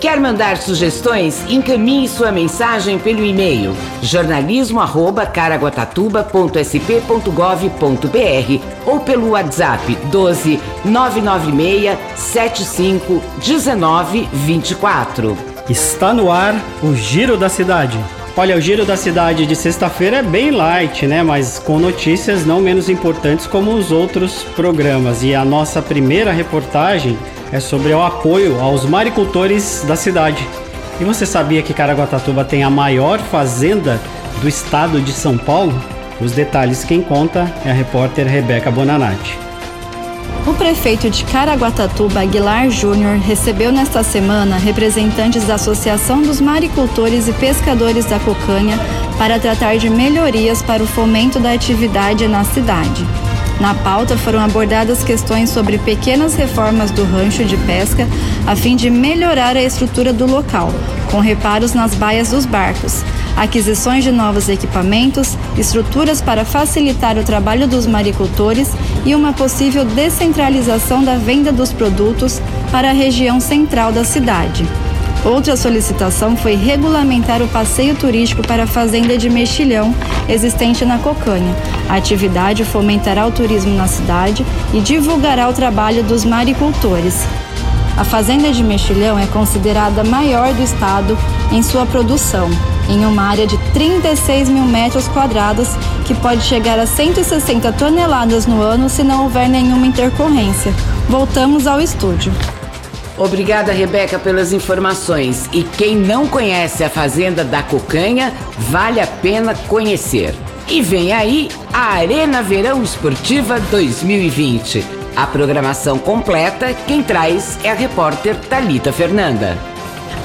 Quer mandar sugestões? Encaminhe sua mensagem pelo e-mail jornalismo@caraguatatuba.sp.gov.br ou pelo WhatsApp 12 996 75 19 24. Está no ar o Giro da Cidade. Olha, o Giro da Cidade de sexta-feira é bem light, né? Mas com notícias não menos importantes como os outros programas. E a nossa primeira reportagem é sobre o apoio aos maricultores da cidade. E você sabia que Caraguatatuba tem a maior fazenda do estado de São Paulo? Os detalhes quem conta é a repórter Rebeca Bonanati. O prefeito de Caraguatatuba, Aguilar Júnior, recebeu nesta semana representantes da Associação dos Maricultores e Pescadores da Cocanha para tratar de melhorias para o fomento da atividade na cidade. Na pauta foram abordadas questões sobre pequenas reformas do rancho de pesca a fim de melhorar a estrutura do local, com reparos nas baias dos barcos, aquisições de novos equipamentos, estruturas para facilitar o trabalho dos maricultores e uma possível descentralização da venda dos produtos para a região central da cidade. Outra solicitação foi regulamentar o passeio turístico para a Fazenda de Mexilhão, existente na Cocanha. A atividade fomentará o turismo na cidade e divulgará o trabalho dos maricultores. A Fazenda de Mexilhão é considerada a maior do estado em sua produção, em uma área de 36 mil metros quadrados, que pode chegar a 160 toneladas no ano se não houver nenhuma intercorrência. Voltamos ao estúdio. Obrigada, Rebeca, pelas informações. E quem não conhece a Fazenda da Cocanha, vale a pena conhecer. E vem aí a Arena Verão Esportiva 2020. A programação completa, quem traz é a repórter Talita Fernanda.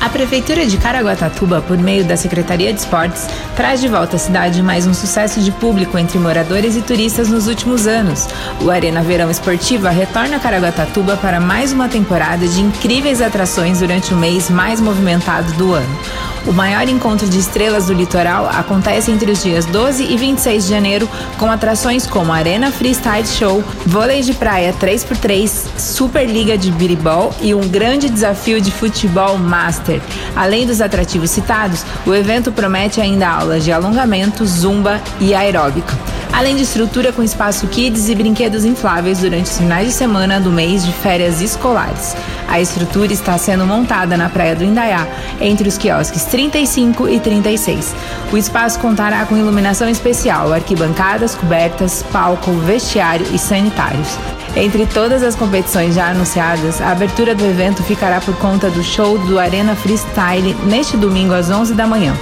A Prefeitura de Caraguatatuba, por meio da Secretaria de Esportes, traz de volta à cidade mais um sucesso de público entre moradores e turistas nos últimos anos. O Arena Verão Esportiva retorna a Caraguatatuba para mais uma temporada de incríveis atrações durante o mês mais movimentado do ano. O maior encontro de estrelas do litoral acontece entre os dias 12 e 26 de janeiro, com atrações como Arena Freestyle Show, vôlei de praia 3x3, Superliga de Biribol e um grande desafio de futebol master. Além dos atrativos citados, o evento promete ainda aulas de alongamento, zumba e aeróbica além de estrutura com espaço kids e brinquedos infláveis durante os finais de semana do mês de férias escolares. A estrutura está sendo montada na Praia do Indaiá, entre os quiosques 35 e 36. O espaço contará com iluminação especial, arquibancadas, cobertas, palco, vestiário e sanitários. Entre todas as competições já anunciadas, a abertura do evento ficará por conta do show do Arena Freestyle neste domingo às 11 da manhã.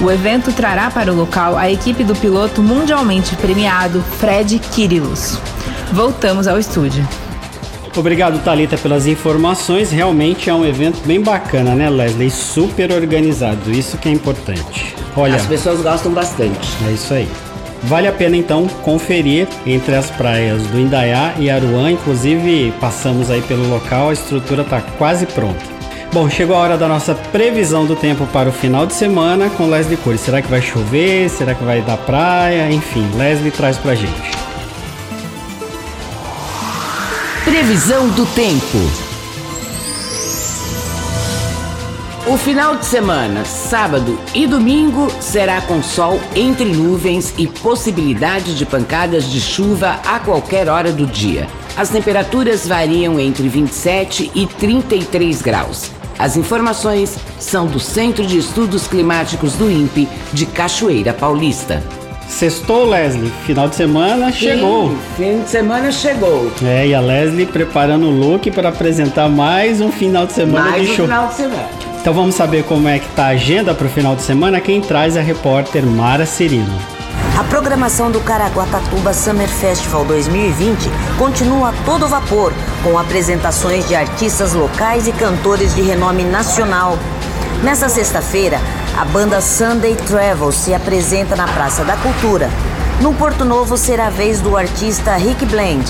O evento trará para o local a equipe do piloto mundialmente premiado Fred Kirilos. Voltamos ao estúdio. Obrigado, Talita, pelas informações. Realmente é um evento bem bacana, né, Leslie? Super organizado. Isso que é importante. Olha, as pessoas gostam bastante. É isso aí. Vale a pena então conferir entre as praias do Indaiá e Aruã, inclusive passamos aí pelo local, a estrutura está quase pronta. Bom, chegou a hora da nossa previsão do tempo para o final de semana com Leslie Cury. Será que vai chover? Será que vai dar praia? Enfim, Leslie traz pra gente. Previsão do tempo. O final de semana, sábado e domingo, será com sol entre nuvens e possibilidade de pancadas de chuva a qualquer hora do dia. As temperaturas variam entre 27 e 33 graus. As informações são do Centro de Estudos Climáticos do INPE de Cachoeira Paulista. Sextou, Leslie. Final de semana Sim, chegou. Fim de semana chegou. É, e a Leslie preparando o look para apresentar mais um final de semana mais de um show. final de semana. Então vamos saber como é que tá a agenda para o final de semana. Quem traz é a repórter Mara Cirino. A programação do Caraguatatuba Summer Festival 2020 continua a todo vapor, com apresentações de artistas locais e cantores de renome nacional. Nessa sexta-feira, a banda Sunday Travel se apresenta na Praça da Cultura. No Porto Novo será a vez do artista Rick Blend.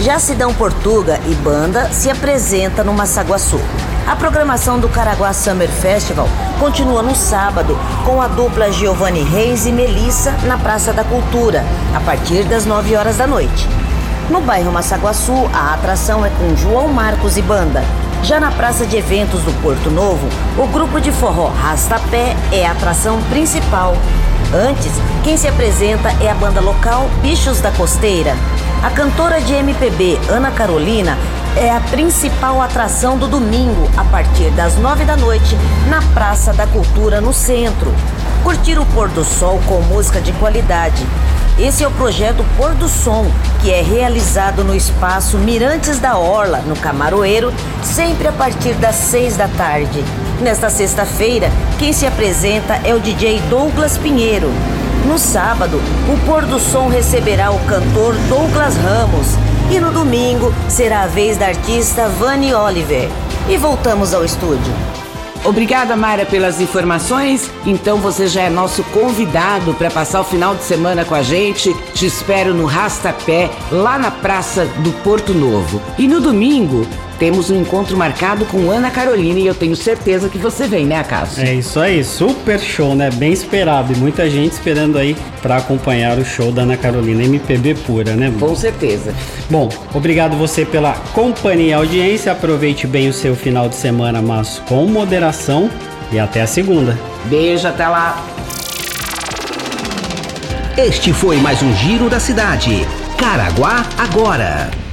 Já Sidão Portuga e banda se apresenta no Massaguaçu. A programação do Caraguá Summer Festival continua no sábado com a dupla Giovanni Reis e Melissa na Praça da Cultura, a partir das 9 horas da noite. No bairro Massaguaçu, a atração é com João Marcos e banda. Já na Praça de Eventos do Porto Novo, o grupo de forró Rastapé é a atração principal. Antes, quem se apresenta é a banda local Bichos da Costeira. A cantora de MPB Ana Carolina é a principal atração do domingo, a partir das nove da noite, na Praça da Cultura, no centro. Curtir o pôr do sol com música de qualidade. Esse é o projeto Pôr do Som, que é realizado no espaço Mirantes da Orla, no Camaroeiro, sempre a partir das seis da tarde. Nesta sexta-feira, quem se apresenta é o DJ Douglas Pinheiro. No sábado, o Pôr do Som receberá o cantor Douglas Ramos. E no domingo será a vez da artista Vani Oliver. E voltamos ao estúdio. Obrigada, Mara, pelas informações. Então você já é nosso convidado para passar o final de semana com a gente. Te espero no Rastapé, lá na Praça do Porto Novo. E no domingo, temos um encontro marcado com Ana Carolina e eu tenho certeza que você vem, né, Acaso? É isso aí, super show, né? Bem esperado e muita gente esperando aí para acompanhar o show da Ana Carolina MPB pura, né? Com certeza. Bom, obrigado você pela companhia e audiência. Aproveite bem o seu final de semana, mas com moderação e até a segunda. Beijo, até lá. Este foi mais um Giro da Cidade. Caraguá agora.